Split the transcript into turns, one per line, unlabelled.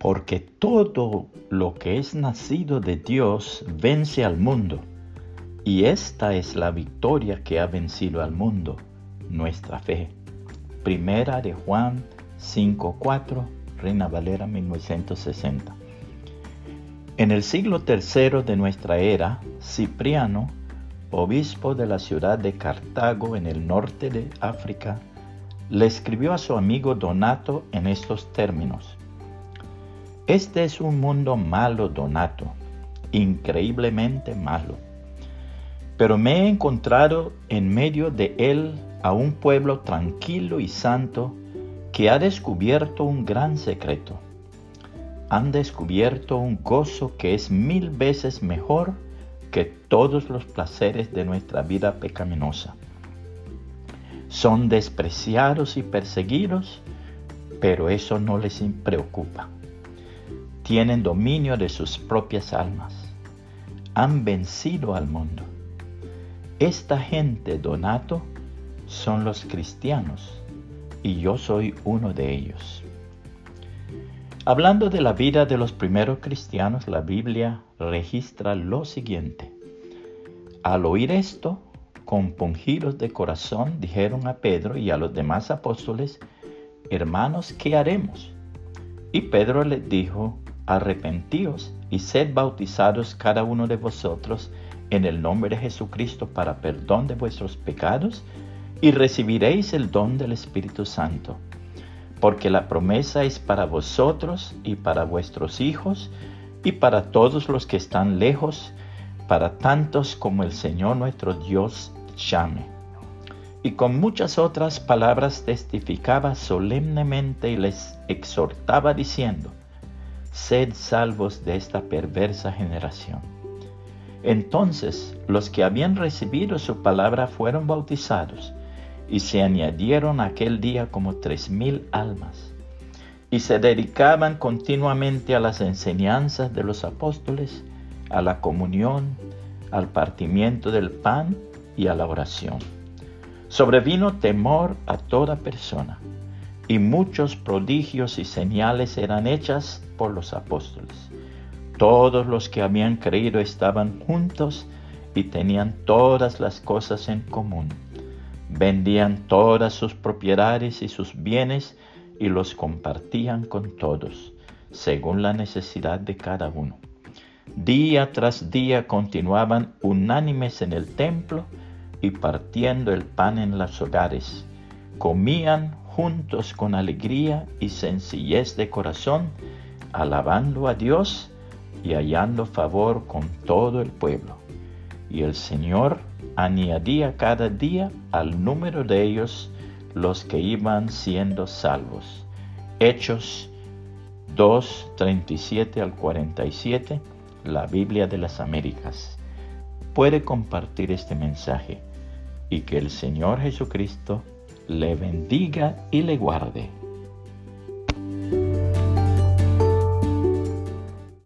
Porque todo lo que es nacido de Dios vence al mundo. Y esta es la victoria que ha vencido al mundo, nuestra fe. Primera de Juan 5.4, Reina Valera 1960. En el siglo III de nuestra era, Cipriano, obispo de la ciudad de Cartago en el norte de África, le escribió a su amigo Donato en estos términos. Este es un mundo malo, Donato, increíblemente malo. Pero me he encontrado en medio de él a un pueblo tranquilo y santo que ha descubierto un gran secreto. Han descubierto un gozo que es mil veces mejor que todos los placeres de nuestra vida pecaminosa. Son despreciados y perseguidos, pero eso no les preocupa tienen dominio de sus propias almas, han vencido al mundo. Esta gente, Donato, son los cristianos y yo soy uno de ellos. Hablando de la vida de los primeros cristianos, la Biblia registra lo siguiente. Al oír esto, compungidos de corazón, dijeron a Pedro y a los demás apóstoles, Hermanos, ¿qué haremos? Y Pedro les dijo, arrepentíos y sed bautizados cada uno de vosotros en el nombre de Jesucristo para perdón de vuestros pecados y recibiréis el don del Espíritu Santo. Porque la promesa es para vosotros y para vuestros hijos y para todos los que están lejos, para tantos como el Señor nuestro Dios llame. Y con muchas otras palabras testificaba solemnemente y les exhortaba diciendo, sed salvos de esta perversa generación. Entonces los que habían recibido su palabra fueron bautizados, y se añadieron aquel día como tres mil almas, y se dedicaban continuamente a las enseñanzas de los apóstoles, a la comunión, al partimiento del pan y a la oración. Sobrevino temor a toda persona y muchos prodigios y señales eran hechas por los apóstoles. Todos los que habían creído estaban juntos y tenían todas las cosas en común. Vendían todas sus propiedades y sus bienes y los compartían con todos, según la necesidad de cada uno. Día tras día continuaban unánimes en el templo y partiendo el pan en los hogares. Comían juntos con alegría y sencillez de corazón, alabando a Dios y hallando favor con todo el pueblo. Y el Señor añadía cada día al número de ellos los que iban siendo salvos. Hechos 2, 37 al 47, la Biblia de las Américas. Puede compartir este mensaje y que el Señor Jesucristo le bendiga y le guarde.